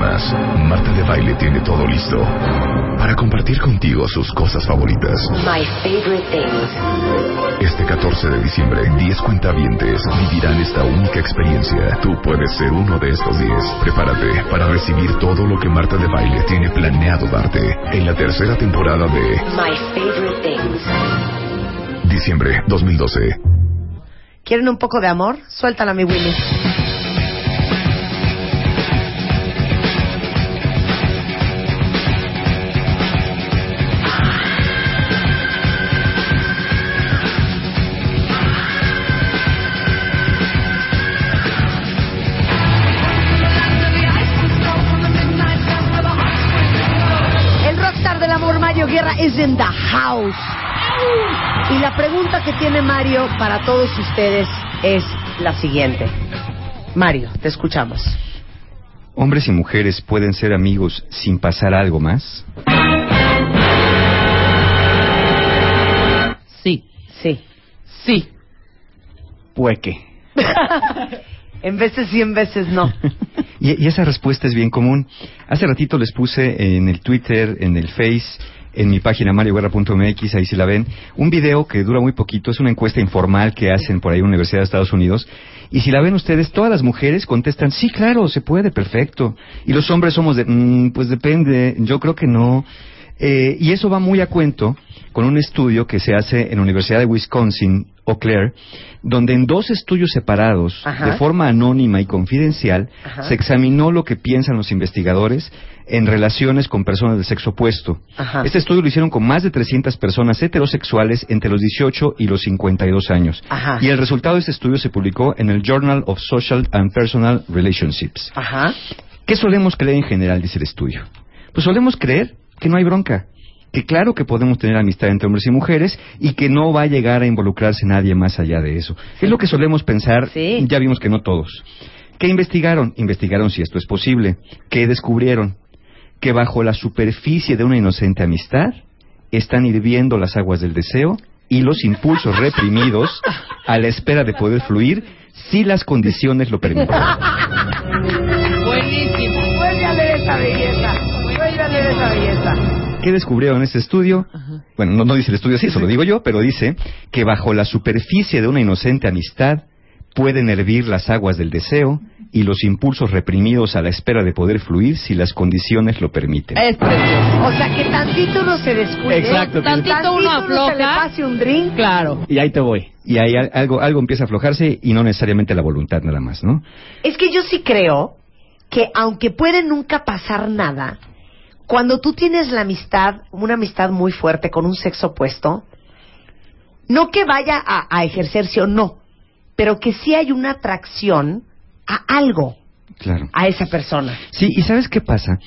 más, Marta de Baile tiene todo listo para compartir contigo sus cosas favoritas. My favorite things. Este 14 de diciembre, 10 cuentavientes vivirán esta única experiencia. Tú puedes ser uno de estos 10. Prepárate para recibir todo lo que Marta de Baile tiene planeado darte en la tercera temporada de My favorite things. diciembre 2012. ¿Quieren un poco de amor? Suéltala, mi Willy. Is in the house. Y la pregunta que tiene Mario para todos ustedes es la siguiente. Mario, te escuchamos. ¿Hombres y mujeres pueden ser amigos sin pasar algo más? Sí, Sí. sí. Pueque. En veces sí, en veces no. Y, y esa respuesta es bien común. Hace ratito les puse en el Twitter, en el Face, en mi página marioguerra.mx, ahí si la ven, un video que dura muy poquito, es una encuesta informal que hacen por ahí en la Universidad de Estados Unidos. Y si la ven ustedes, todas las mujeres contestan, sí, claro, se puede, perfecto. Y los hombres somos de, "Mm, pues depende, yo creo que no. Eh, y eso va muy a cuento con un estudio que se hace en la Universidad de Wisconsin, Eau Claire, donde en dos estudios separados, Ajá. de forma anónima y confidencial, Ajá. se examinó lo que piensan los investigadores en relaciones con personas de sexo opuesto. Ajá. Este estudio lo hicieron con más de 300 personas heterosexuales entre los 18 y los 52 años. Ajá. Y el resultado de este estudio se publicó en el Journal of Social and Personal Relationships. Ajá. ¿Qué solemos creer en general, dice el estudio? Pues solemos creer que no hay bronca, que claro que podemos tener amistad entre hombres y mujeres y que no va a llegar a involucrarse nadie más allá de eso. Es lo que solemos pensar, Sí. ya vimos que no todos. ¿Qué investigaron? Investigaron si esto es posible. ¿Qué descubrieron? Que bajo la superficie de una inocente amistad están hirviendo las aguas del deseo y los impulsos reprimidos a la espera de poder fluir si las condiciones lo permiten. Buenísimo. Vuelve a leer esa belleza. Vuelve a leer esa belleza. ¿Qué descubrieron en este estudio? Bueno, no, no dice el estudio así, eso lo digo yo, pero dice que bajo la superficie de una inocente amistad pueden hervir las aguas del deseo y los impulsos reprimidos a la espera de poder fluir si las condiciones lo permiten. Es precioso. O sea, que tantito uno se descuide. Exacto, Tantito uno se le afloja. pase un drink. Claro. Y ahí te voy. Y ahí al- algo, algo empieza a aflojarse y no necesariamente la voluntad nada más, ¿no? Es que yo sí creo que aunque puede nunca pasar nada, cuando tú tienes la amistad, una amistad muy fuerte con un sexo opuesto, no que vaya a, a ejercerse o no, pero que sí hay una atracción a algo, Claro. a esa persona. Sí, y ¿sabes qué pasa?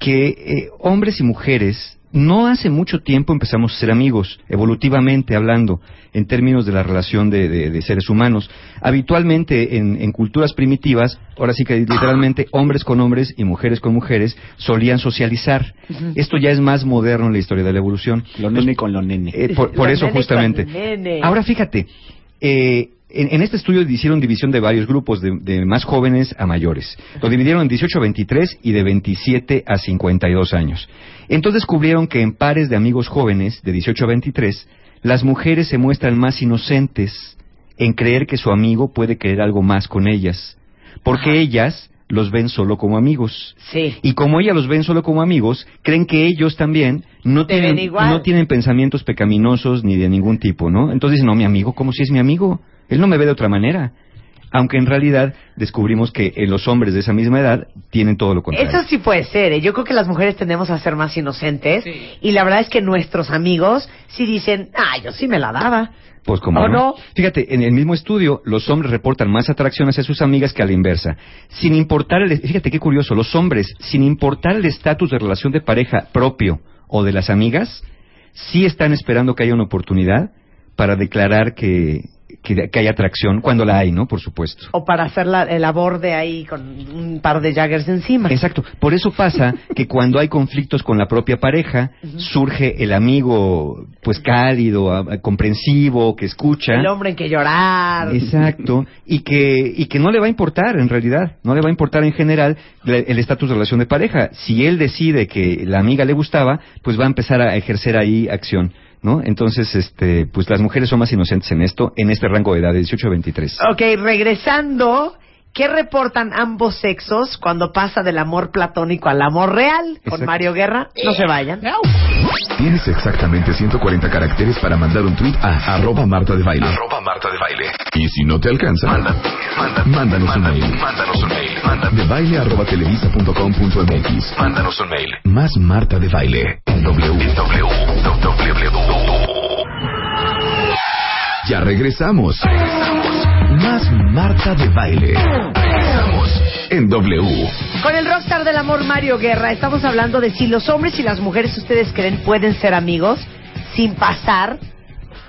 Que eh, hombres y mujeres no hace mucho tiempo empezamos a ser amigos, evolutivamente hablando, en términos de la relación de, de- de seres humanos. Habitualmente en, en culturas primitivas, ahora sí que literalmente hombres con hombres y mujeres con mujeres solían socializar. Esto ya es más moderno en la historia de la evolución. Lo nene con lo nene. Eh, por por Lo eso nene justamente. con nene. Ahora fíjate, eh, en, en este estudio hicieron división de varios grupos, de, de más jóvenes a mayores. Lo dividieron en 18 a 23 y de 27 a 52 años. Entonces descubrieron que en pares de amigos jóvenes, de 18 a 23, las mujeres se muestran más inocentes en creer que su amigo puede querer algo más con ellas, porque ellas los ven solo como amigos. Sí. Y como ellas los ven solo como amigos, creen que ellos también no Te tienen, no tienen pensamientos pecaminosos ni de ningún tipo, ¿no? Entonces dicen, no, mi amigo, ¿cómo si es mi amigo? Él no me ve de otra manera. Aunque en realidad descubrimos que eh, los hombres de esa misma edad tienen todo lo contrario. Eso sí puede ser. ¿eh? Yo creo que las mujeres tendemos a ser más inocentes. Sí. Y la verdad es que nuestros amigos sí dicen, ah, yo sí me la daba. Pues como ¿O no? Fíjate, en el mismo estudio, los hombres reportan más atracción hacia sus amigas que a la inversa. Sin importar el, fíjate qué curioso, los hombres, sin importar el estatus de relación de pareja propio o de las amigas, sí están esperando que haya una oportunidad para declarar que, que, que hay atracción, cuando la hay, ¿no? Por supuesto. O para hacer la- el aborde ahí con un par de Jaggers encima. Exacto. Por eso pasa que cuando hay conflictos con la propia pareja, surge el amigo, pues cálido, a- comprensivo, que escucha. El hombre en que llorar. Exacto, y que, y que no le va a importar en realidad, no le va a importar en general le- el estatus de relación de pareja. Si él decide que la amiga le gustaba, pues va a empezar a ejercer ahí acción, ¿no? Entonces, este, pues las mujeres son más inocentes en esto, en este rango de edad, de 18 a 23. Ok, regresando, ¿qué reportan ambos sexos cuando pasa del amor platónico al amor real? Con. Mario Guerra, no se vayan. Tienes exactamente 140 caracteres para mandar un tweet a arroba Marta de Baile. Arroba Marta de Baile. Y si no te alcanza, mándanos un mail. Mándanos un mail. De baile arroba televisa punto com punto MX. Mándanos un mail. Más Marta de Baile. En W. Ya regresamos. Más Marta de Baile. Regresamos en W. Con el rockstar del amor Mario Guerra estamos hablando de si los hombres y las mujeres ustedes creen pueden ser amigos sin pasar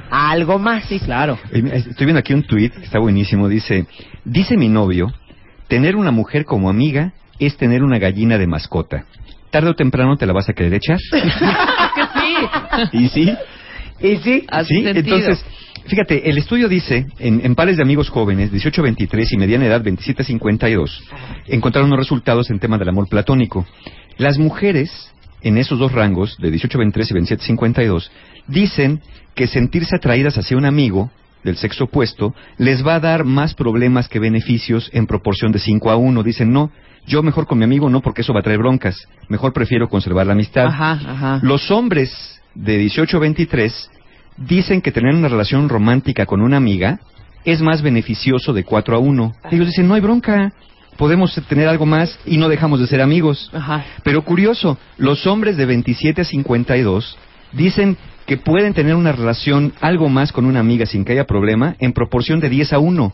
a algo más. Sí, Claro. Eh, Estoy viendo aquí un tweet que está buenísimo. Dice, dice mi novio, tener una mujer como amiga es tener una gallina de mascota. Tarde o temprano te la vas a querer echar. ¿Y sí? ¿Y sí? Hace ¿Sí? sentido. Entonces, fíjate, el estudio dice, en, en pares de amigos jóvenes, 18 a 23 y mediana edad 27 a 52, encontraron unos resultados en tema del amor platónico. Las mujeres, en esos dos rangos, de 18 a 23 y 27 a 52, dicen que sentirse atraídas hacia un amigo del sexo opuesto les va a dar más problemas que beneficios en proporción de 5 a 1. Dicen, no, yo mejor con mi amigo no porque eso va a traer broncas. Mejor prefiero conservar la amistad. Ajá, ajá. Los hombres de 18 a 23 dicen que tener una relación romántica con una amiga es más beneficioso de 4 a 1. Ellos dicen, no hay bronca, podemos tener algo más y no dejamos de ser amigos. Ajá. Pero curioso, los hombres de 27 a 52 dicen que pueden tener una relación algo más con una amiga sin que haya problema en proporción de 10 a 1.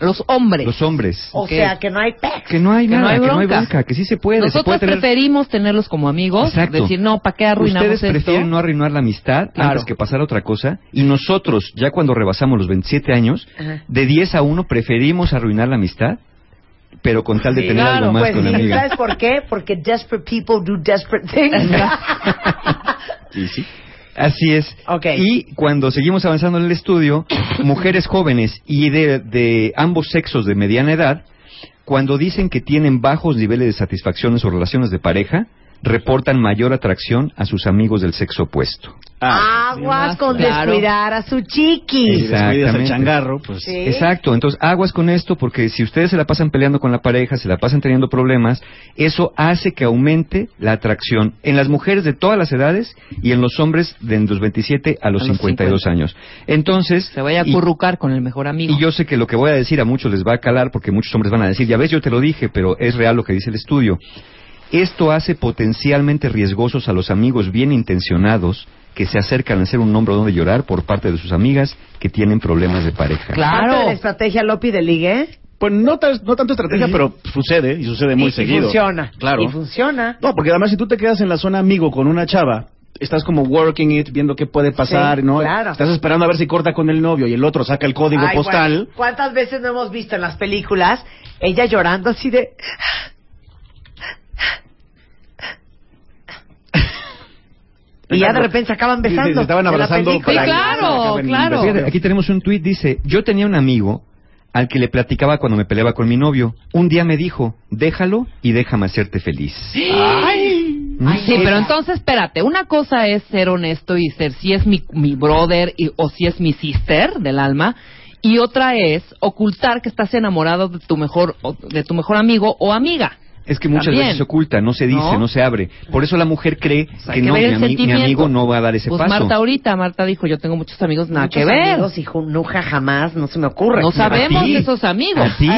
Los hombres. Los hombres. O Ok. sea, que no hay pex. Que no hay Que no nada, hay que no hay bronca. que sí se puede. se Nosotros puede tener... preferimos tenerlos como amigos. Exacto. Decir, no, ¿para qué arruinamos Ustedes esto? prefieren no arruinar la amistad Claro. antes que pasar a otra cosa. Y nosotros, ya cuando rebasamos los 27 años, Ajá. de 10 a 1 preferimos arruinar la amistad, pero con tal de Sí, tener claro, algo más Pues con la sí, amiga. ¿sabes por qué? Porque desperate people do desperate things. Sí, sí. Así es. Y cuando seguimos avanzando en el estudio, mujeres jóvenes y de, de ambos sexos de mediana edad, cuando dicen que tienen bajos niveles de satisfacción en sus relaciones de pareja, reportan mayor atracción a sus amigos del sexo opuesto. Aguas con claro. descuidar a su chiqui. Exactamente. changarro, pues... Sí. Exacto, entonces aguas con esto porque si ustedes se la pasan peleando con la pareja, se la pasan teniendo problemas, eso hace que aumente la atracción en las mujeres de todas las edades y en los hombres de los 27 a los A los 52 50. años. Entonces, Se vaya a y- currucar con el mejor amigo. y yo sé que lo que voy a decir a muchos les va a calar porque muchos hombres van a decir, ya ves, yo te lo dije, pero es real lo que dice el estudio. Esto hace potencialmente riesgosos a los amigos bien intencionados que se acercan a ser un hombro donde llorar por parte de sus amigas que tienen problemas de pareja. Claro. Parte de la estrategia Lopi de ligue. Pues no, no tanto estrategia, pero sucede, y sucede muy y, y seguido. funciona. Claro. Y funciona. No, porque además si tú te quedas en la zona amigo con una chava, estás como working it, viendo qué puede pasar, Sí, ¿no? claro. Estás esperando a ver si corta con el novio y el otro saca el código Ay, postal. bueno, ¿Cuántas veces no hemos visto en las películas ella llorando así de... y ya de repente se acaban Sí, sí, besando. se estaban en la abrazando. Sí, claro, claro. Fíjate, aquí tenemos un tuit, dice, yo tenía un amigo al que le platicaba cuando me peleaba con mi novio. Un día me dijo, déjalo y déjame hacerte feliz. Ay, sí, pero entonces espérate. Una cosa es ser honesto y ser si es mi, mi brother y- o si es mi sister del alma. Y otra es ocultar que estás enamorado de tu mejor o- de tu mejor amigo o amiga. Es que muchas También. veces se oculta, no se dice, ¿No? no, se abre. Por eso la mujer cree que que no, mi, ami- amigo no va a dar ese Pues paso. Marta ahorita, Marta dijo, yo tengo muchos amigos, nada Muchos que ver. amigos y ju- nunca jamás, no se me ocurre. No sabemos de esos amigos. Ti.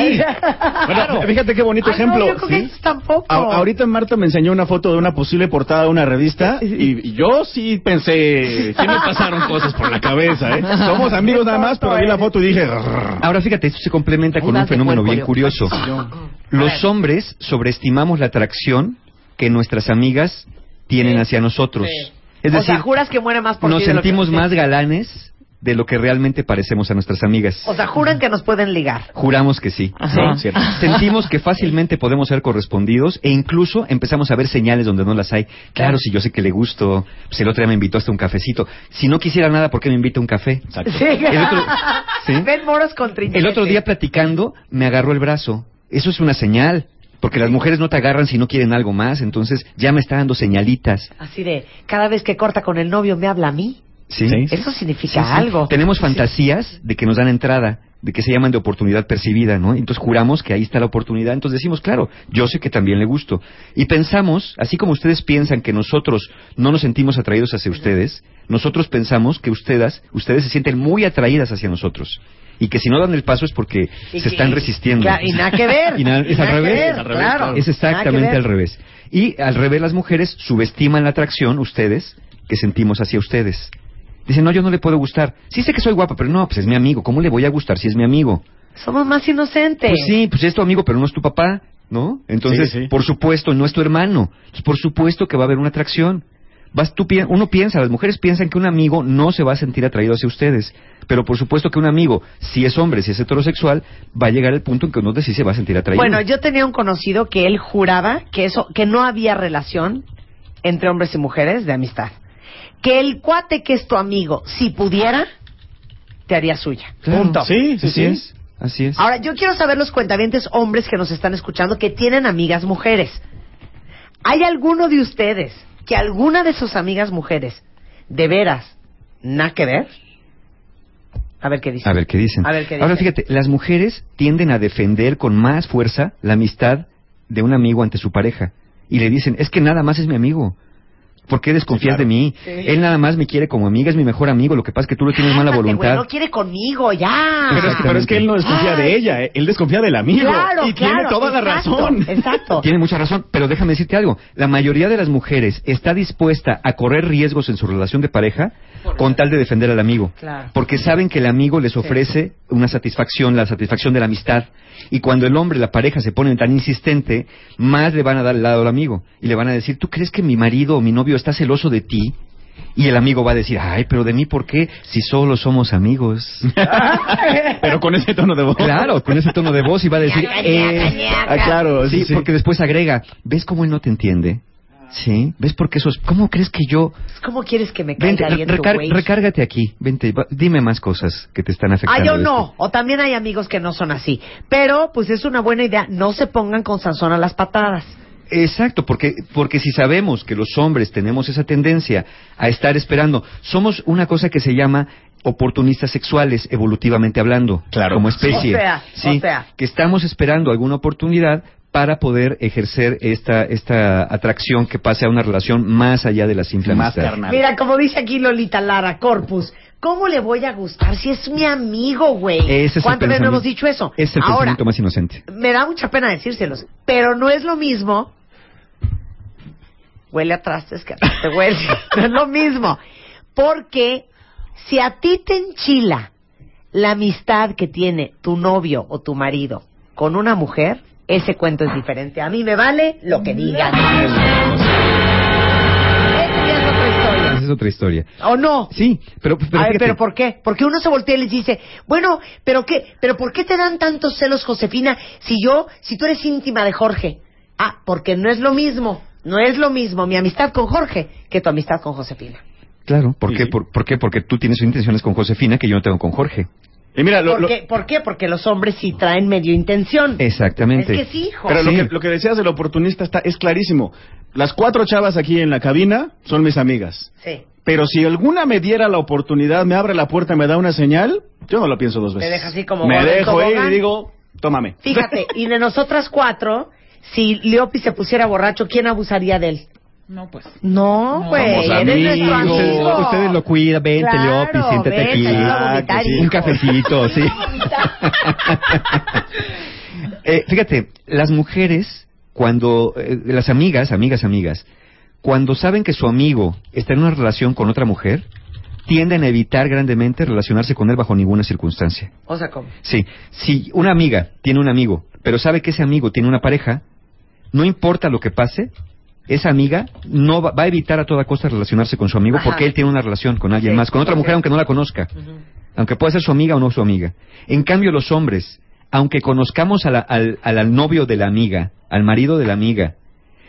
Bueno, fíjate qué bonito Ay, no, ejemplo. yo creo que ¿sí? eso tampoco. A- ahorita Marta me enseñó una foto de una posible portada de una revista y, y yo sí pensé, sí me pasaron cosas por la cabeza, ¿eh? Somos amigos nada más, pero vi la foto y dije... "Rrr". Ahora fíjate, esto se complementa con un fenómeno bien curioso. Los hombres sobreestimamos la atracción que nuestras amigas tienen hacia nosotros. Es o decir, sea, juras que muere más por nos ti de lo que- sentimos más galanes de lo que realmente parecemos a nuestras amigas. O sea, juran que nos pueden ligar. Juramos que sí. Ajá. Cierto. Sentimos que fácilmente podemos ser correspondidos e incluso empezamos a ver señales donde no las hay. Claro, si yo sé que le gusto, pues el otro día me invitó hasta un cafecito. Si no quisiera nada, ¿por qué me invita a un café? Sí. El otro- ¿sí? Ven moros con El otro día platicando me agarró el brazo. Eso es una señal. Porque las mujeres no te agarran si no quieren algo más, entonces ya me está dando señalitas. Así de, cada vez que corta con el novio me habla a mí. ¿Sí? Sí. Eso significa Sí, sí. algo. Tenemos Sí. fantasías de que nos dan entrada, de que se llaman de oportunidad percibida, ¿no? Entonces juramos que ahí está la oportunidad, entonces decimos, claro, yo sé que también le gusto. Y pensamos, así como ustedes piensan que nosotros no nos sentimos atraídos hacia ustedes, nosotros pensamos que ustedes, ustedes se sienten muy atraídas hacia nosotros. Y que si no dan el paso es porque Y se que- están resistiendo. Claro, y nada que ver. Y es al revés. ver, Es al revés, claro. claro. Es Nada que exactamente al revés. Y al revés las mujeres subestiman la atracción, ustedes, que sentimos hacia ustedes. Dicen, no, yo no le puedo gustar. Sí sé que soy guapa, pero no, pues es mi amigo. ¿Cómo le voy a gustar si es mi amigo? Somos más inocentes. Pues sí, pues es tu amigo, pero no es tu papá, ¿no? Entonces, Sí, sí. por supuesto, no es tu hermano. Entonces, por supuesto que va a haber una atracción. Vas, tú, pi- uno piensa, las mujeres piensan que un amigo no se va a sentir atraído hacia ustedes. Pero por supuesto que un amigo, si es hombre, si es heterosexual, va a llegar el punto en que uno de sí se va a sentir atraído. Bueno, yo tenía un conocido que él juraba que eso, que no había relación entre hombres y mujeres de amistad. Que el cuate que es tu amigo, si pudiera, te haría suya. Claro. Punto. Sí, sí, Así sí. es, así es. Ahora, yo quiero saber los cuentavientes hombres que nos están escuchando que tienen amigas mujeres. ¿Hay alguno de ustedes que alguna de sus amigas mujeres, de veras, nada que ver? A ver qué dicen. A ver qué dicen. A ver qué Ahora dicen. fíjate, las mujeres tienden a defender con más fuerza la amistad de un amigo ante su pareja. Y le dicen, es que nada más es mi amigo. ¿Por qué desconfías claro. de mí? Sí. Él nada más me quiere como amiga, es mi mejor amigo. Lo que pasa es que tú le tienes mala Cálmate, güey, voluntad. no quiere conmigo, ya. Pero es, que, pero es que él no desconfía de ella, eh, él desconfía del amigo. Claro, y tiene toda la razón. Exacto. Tiene mucha razón, pero déjame decirte algo. La mayoría de las mujeres está dispuesta a correr riesgos en su relación de pareja con tal de defender al amigo. Claro. Porque saben que el amigo les ofrece una satisfacción, la satisfacción de la amistad. Y cuando el hombre, la pareja, se pone tan insistente, más le van a dar el lado al amigo. Y le van a decir, ¿tú crees que mi marido o mi novio está celoso de ti? Y el amigo va a decir, ay, pero de mí, ¿por qué? Si solo somos amigos. Pero con ese tono de voz. claro, con ese tono de voz y va a decir, eh. Ah, claro, Sí, sí, sí. porque después agrega, ¿ves cómo él no te entiende? Sí, ¿ves por qué eso es? ¿Cómo crees que yo? ¿Cómo quieres que me Vente, caiga bien tu recar- güey? recárgate aquí, vente, va- dime más cosas que te están Ah, afectando. yo de no. O también hay amigos que no son así. Pero, pues es una buena idea. No se pongan con Sansón a las patadas. Exacto, porque, porque si sabemos que los hombres tenemos esa tendencia a estar esperando, somos una cosa que se llama oportunistas sexuales, evolutivamente hablando, Claro. como especie. O sea, sí, o sea. que estamos esperando alguna oportunidad para poder ejercer esta, esta atracción que pase a una relación más allá de la simple Más amistad. carnal. Mira, como dice aquí Lolita Lara, Corpus. ¿Cómo le voy a gustar si es mi amigo, güey? Es ¿Cuántas veces no hemos dicho eso? Es el Ahora, pensamiento más inocente. me da mucha pena decírselos, pero no es lo mismo. Huele a trastes que a te huele. No es lo mismo. Porque si a ti te enchila la amistad que tiene tu novio o tu marido con una mujer, ese cuento es diferente. A mí me vale lo que digan. Esa es otra historia. Esa es otra historia. ¿O no? Sí, pero, pero a ver, pero ¿por qué? Porque uno se voltea y les dice, bueno, pero qué, pero ¿por qué te dan tantos celos, Josefina, si yo, si tú eres íntima de Jorge? Ah, porque no es lo mismo, no es lo mismo mi amistad con Jorge que tu amistad con Josefina. Claro, ¿por Sí, qué? Por, por qué? Porque tú tienes intenciones con Josefina que yo no tengo con Jorge. Y mira, lo- ¿Por, lo- qué? ¿Por qué? Porque los hombres sí traen medio intención. Exactamente. Es que sí, hijo. pero lo, que, lo que decías del oportunista está, es clarísimo. Las cuatro chavas aquí en la cabina son mis amigas. Sí. Pero si alguna me diera la oportunidad, me abre la puerta, me da una señal, yo no lo pienso dos veces. deja así como Me dejo ir y digo, tómame. Fíjate, y de nosotras cuatro, si Leopi se pusiera borracho, ¿quién abusaría de él? No, pues. No, No, güey, eres nuestro amigo. Ustedes, ustedes lo cuidan, vente, Claro, Leopi, siéntate vente, aquí. vomitar, Ah, sí. Un cafecito, sí. Eh, fíjate, las mujeres, cuando, eh, las amigas, amigas, amigas, cuando saben que su amigo está en una relación con otra mujer, tienden a evitar grandemente relacionarse con él bajo ninguna circunstancia. O sea, ¿cómo? Sí, si una amiga tiene un amigo, pero sabe que ese amigo tiene una pareja, no importa lo que pase, esa amiga no va, va a evitar a toda costa relacionarse con su amigo Ajá. porque él tiene una relación con alguien Sí, más, con otra mujer aunque no la conozca. aunque pueda ser su amiga o no su amiga. En cambio, los hombres, aunque conozcamos a la- al, al- al novio de la amiga, al marido de la amiga,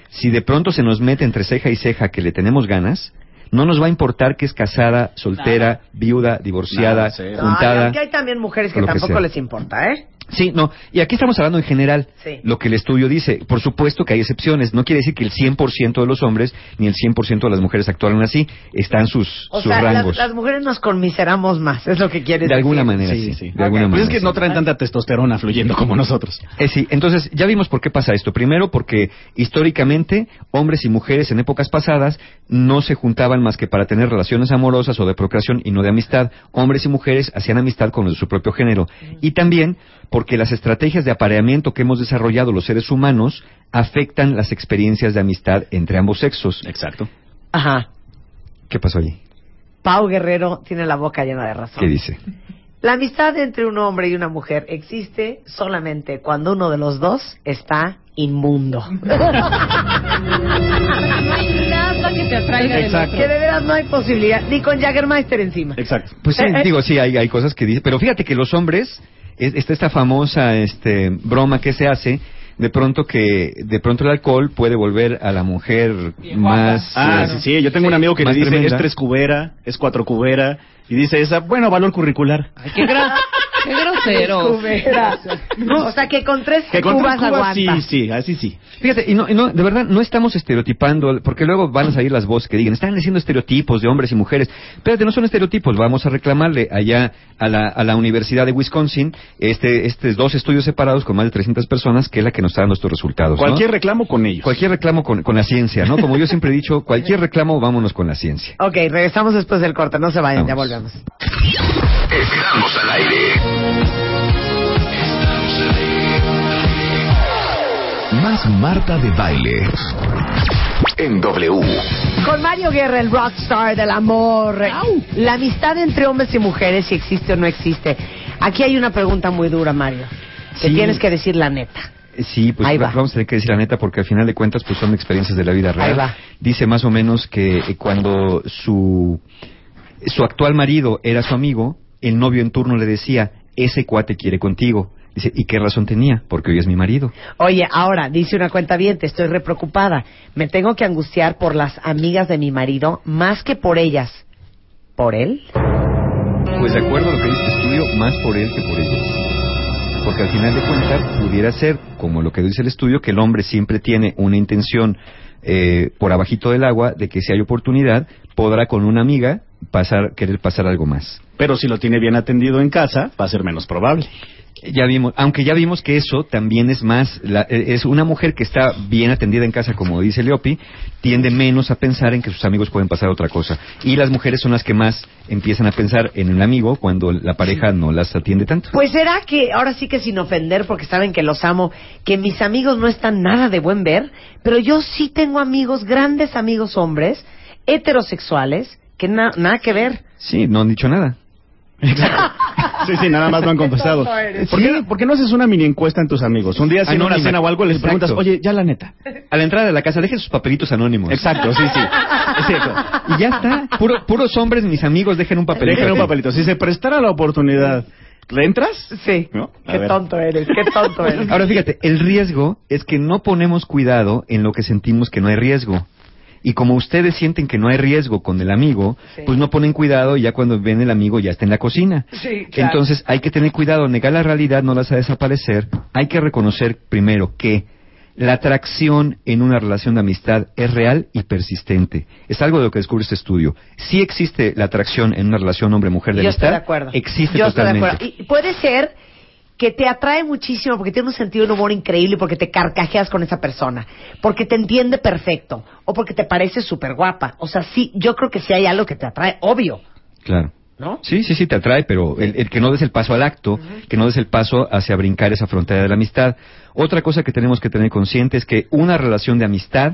si de pronto se nos mete entre ceja y ceja que le tenemos ganas, no nos va a importar que es casada, soltera, viuda, divorciada, Nada, juntada. Aunque hay también mujeres que que tampoco sea. les importa, ¿eh? Sí, no. Y aquí estamos hablando en general. Sí. Lo que el estudio dice. Por supuesto que hay excepciones. No quiere decir que el 100% de los hombres ni el 100% de las mujeres actúan así. Están sus, O sus sea, las, rangos. las mujeres nos conmiseramos más, es lo que quieres de alguna manera, Sí, sí. sí. De alguna Pues manera. es que sí. no traen tanta testosterona fluyendo como nosotros. Eh, sí, entonces ya vimos por qué pasa esto. Primero, porque históricamente hombres y mujeres en épocas pasadas no se juntaban más que para tener relaciones amorosas o de procreación y no de amistad. Hombres y mujeres hacían amistad con los de su propio género. Y también porque las estrategias de apareamiento que hemos desarrollado los seres humanos afectan las experiencias de amistad entre ambos sexos. Exacto. Ajá. ¿Qué pasó allí? Pau Guerrero tiene la boca llena de razón. ¿Qué dice? La amistad entre un hombre y una mujer existe solamente cuando uno de los dos está inmundo. No hay nada que te atraiga Exacto. que de veras no hay posibilidad, ni con Jaggermeister encima. Exacto. Pues sí, Eh, eh. digo, sí, hay, hay cosas que dice, pero fíjate que los hombres, es- está esta famosa este, broma que se hace, de pronto que, de pronto el alcohol puede volver a la mujer más... Ah, eh, sí, sí. Yo tengo un amigo que le dice tremenda. es tres cubera, es cuatro cubera. Y dice esa, bueno, valor curricular. Ay, qué, gra- qué grosero. O sea que con tres Que con cubas tres cubas, aguanta. sí, sí, así sí. Fíjate, y no, y no, de verdad, no estamos estereotipando, porque luego van a salir las voces que digan, están diciendo estereotipos de hombres y mujeres. Espérate, no son estereotipos, vamos a reclamarle allá a la, a la Universidad de Wisconsin este, estos dos estudios separados con más de 300 personas, que es la que nos está dando estos resultados. ¿no? Cualquier reclamo con ellos. Cualquier reclamo con, con la ciencia, ¿no? Como yo siempre he dicho, cualquier reclamo, vámonos con la ciencia. Ok, regresamos después del corte, no se vayan, ya volvemos. Estamos al aire. Más Marta de Baile. En W. Con Mario Guerra, el rockstar del amor. La amistad entre hombres y mujeres, si existe o no existe. Aquí hay una pregunta muy dura, Mario. Que Sí. tienes que decir la neta. Sí, pues Ahí va- va. vamos a tener que decir la neta porque al final de cuentas pues son experiencias de la vida real. Ahí va. Dice más o menos que eh, cuando su su actual marido era su amigo, el novio en turno le decía, "Ese cuate quiere contigo." Dice, "¿Y qué razón tenía? Porque hoy es mi marido." Oye, ahora, dice una cuenta bien, te estoy repreocupada. Me tengo que angustiar por las amigas de mi marido más que por ellas. ¿Por él? Pues de acuerdo a lo que dice el estudio, más por él que por ellas. Porque al final de cuentas pudiera ser, como lo que dice el estudio, que el hombre siempre tiene una intención eh, por abajito del agua de que si hay oportunidad podrá con una amiga pasar, querer pasar algo más. Pero si lo tiene bien atendido en casa, va a ser menos probable. Ya vimos, aunque ya vimos que eso también es más, la- eh, es una mujer que está bien atendida en casa, como dice Leopi, tiende menos a pensar en que sus amigos pueden pasar otra cosa. Y las mujeres son las que más empiezan a pensar en el amigo cuando la pareja no las atiende tanto. Pues será que, ahora sí que sin ofender, porque saben que los amo, que mis amigos no están nada de buen ver, pero yo sí tengo amigos, grandes amigos hombres, heterosexuales, que na- nada que ver. Sí, no han dicho nada. Sí, sí, nada más lo han confesado. ¿Por qué, por qué no haces una mini encuesta en tus amigos? Un día en una Anónima. cena o algo les Exacto. preguntas, oye, ya la neta. A la entrada de la casa, dejen sus papelitos anónimos. Exacto, sí, sí. Es cierto. Y ya está. Puro- puros hombres, mis amigos, dejen un papelito. Dejen un papelito. Si se prestara la oportunidad, ¿le entras? Sí. ¿No? Qué ver. tonto eres, qué tonto eres. Ahora fíjate, el riesgo es que no ponemos cuidado en lo que sentimos que no hay riesgo. Y como ustedes sienten que no hay riesgo con el amigo, Sí. pues no ponen cuidado y ya cuando ven el amigo ya está en la cocina. Sí, claro. Entonces hay que tener cuidado, negar la realidad no las a desaparecer. Hay que reconocer primero que la atracción en una relación de amistad es real y persistente. Es algo de lo que descubre este estudio. Sí existe la atracción en una relación hombre-mujer de Yo amistad. estoy de acuerdo. Existe Yo estoy de acuerdo. Y puede ser que te atrae muchísimo porque tiene un sentido de humor increíble, porque te carcajeas con esa persona, porque te entiende perfecto, o porque te parece súper guapa. O sea, sí, yo creo que sí hay algo que te atrae, obvio, Claro. ¿no? Sí, sí, sí, te atrae, pero el, el que no des el paso al acto, que no des el paso hacia brincar esa frontera de la amistad. Otra cosa que tenemos que tener consciente es que una relación de amistad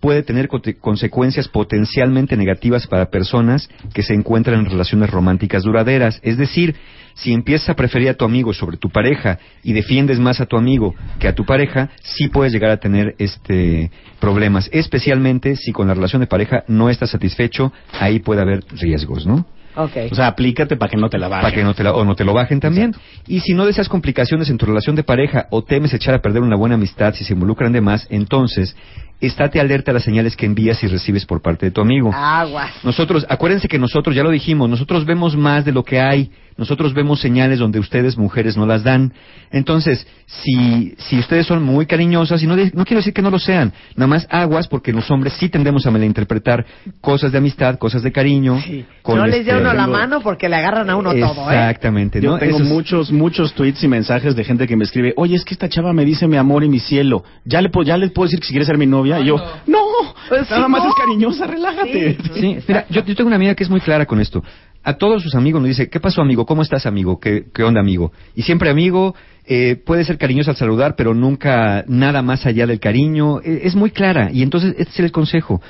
puede tener consecuencias potencialmente negativas para personas que se encuentran en relaciones románticas duraderas. Es decir, si empiezas a preferir a tu amigo sobre tu pareja y defiendes más a tu amigo que a tu pareja, sí puedes llegar a tener este problemas, especialmente si con la relación de pareja no estás satisfecho, ahí puede haber riesgos, ¿no? Ok. O sea, aplícate para que no te la bajen. para que no te la- o no te lo bajen también. Y si no deseas complicaciones en tu relación de pareja o temes echar a perder una buena amistad si se involucran de más, entonces estate alerta a las señales que envías y recibes por parte de tu amigo. Aguas. Nosotros, acuérdense que nosotros, ya lo dijimos, nosotros vemos más de lo que hay, nosotros vemos señales donde ustedes, mujeres, no las dan. Entonces, si, si ustedes son muy cariñosas, y no, de- no quiero decir que no lo sean, nada más aguas, porque los hombres sí tendemos a malinterpretar cosas de amistad, cosas de cariño. con no les este- dé uno la mano porque le agarran a uno todo, ¿eh? Exactamente, Yo ¿no? tengo muchos, muchos tweets y mensajes de gente que me escribe, oye, es que esta chava me dice mi amor y mi cielo. ¿Ya le, puedo- ya le puedo decir que si quiere ser mi novia? y yo, no, Pues nada sí, más no. es cariñosa, relájate. Sí, mira, yo, yo tengo una amiga que es muy clara con esto. A todos sus amigos nos dice, ¿qué pasó amigo? ¿Cómo estás amigo? ¿Qué, qué onda amigo? Y siempre amigo, eh, puede ser cariñoso al saludar, pero nunca nada más allá del cariño. Eh, es muy clara y entonces este es el consejo.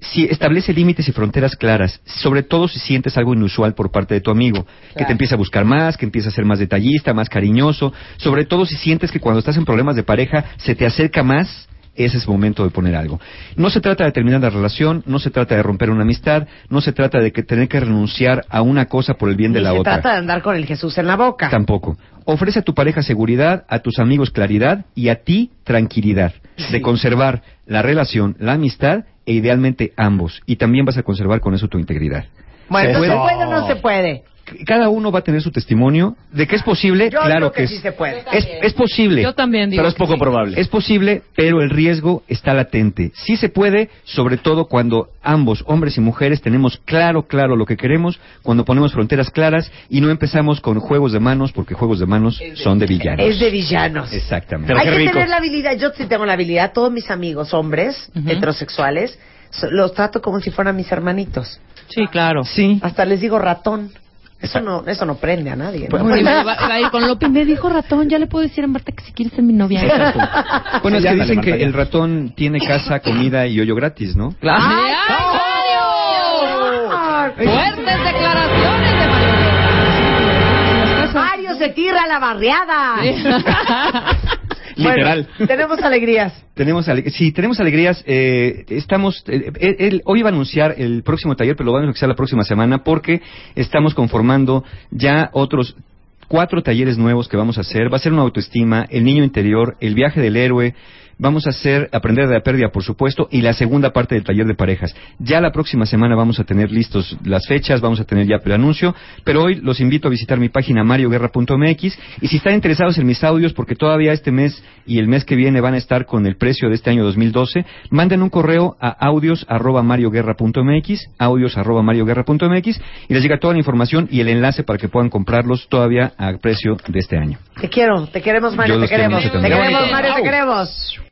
Si establece límites y fronteras claras, sobre todo si sientes algo inusual por parte de tu amigo, que te empieza a buscar más, que empieza a ser más detallista, más cariñoso, sobre todo si sientes que cuando estás en problemas de pareja se te acerca más, ese es momento de poner algo. No se trata de terminar la relación, no se trata de romper una amistad, no se trata de que tener que renunciar a una cosa por el bien de Ni la se otra. trata de andar con el Jesús en la boca. Tampoco. Ofrece a tu pareja seguridad, a tus amigos claridad y a ti tranquilidad de conservar la relación, la amistad e idealmente ambos. Y también vas a conservar con eso tu integridad. Bueno. ¿se puede o no se puede? Cada uno va a tener su testimonio de que es posible, Yo claro digo que es, sí se puede. es, es posible. Yo también digo Pero es poco sí. probable. Es posible, pero el riesgo está latente. Sí se puede, sobre todo cuando ambos, hombres y mujeres, tenemos claro, claro lo que queremos, cuando ponemos fronteras claras y no empezamos con juegos de manos, porque juegos de manos son de villanos. Es de villanos. Exactamente. Pero Hay que rico. tener la habilidad, yo sí tengo la habilidad, todos mis amigos hombres heterosexuales, los trato como si fueran mis hermanitos. Sí, claro. Sí. Hasta les digo ratón. Eso no, eso no prende a nadie. ¿no? Sí, va, va a ir con Lopi. Me dijo ratón, ya le puedo decir a Marta que si quiere ser mi novia. Bueno, es que dicen Marta, que ya. el ratón tiene casa, comida y hoyo gratis, ¿no? ¡Claro! ¡Ay, ¡Ay, Mario! Fuertes declaraciones de Mario. Mario se tira a la barriada. Literal. Bueno, tenemos alegrías. Tenemos ale- sí, tenemos alegrías. eh, estamos, eh, eh, él- hoy iba a anunciar el próximo taller, pero lo vamos a anunciar la próxima semana porque estamos conformando ya otros cuatro talleres nuevos que vamos a hacer. Va a ser una autoestima, el niño interior, el viaje del héroe. Vamos a hacer aprender de la pérdida, por supuesto, y la segunda parte del taller de parejas. Ya la próxima semana vamos a tener listos las fechas, vamos a tener ya preanuncio, pero hoy los invito a visitar mi página marioguerra.mx y si están interesados en mis audios, porque todavía este mes y el mes que viene van a estar con el precio de este año 2012, manden un correo a audios arroba marioguerra.mx, audios arroba marioguerra.mx y les llega toda la información y el enlace para que puedan comprarlos todavía a precio de este año. Te quiero, te queremos Mario, Yo te queremos. Te queremos. Mario, te queremos.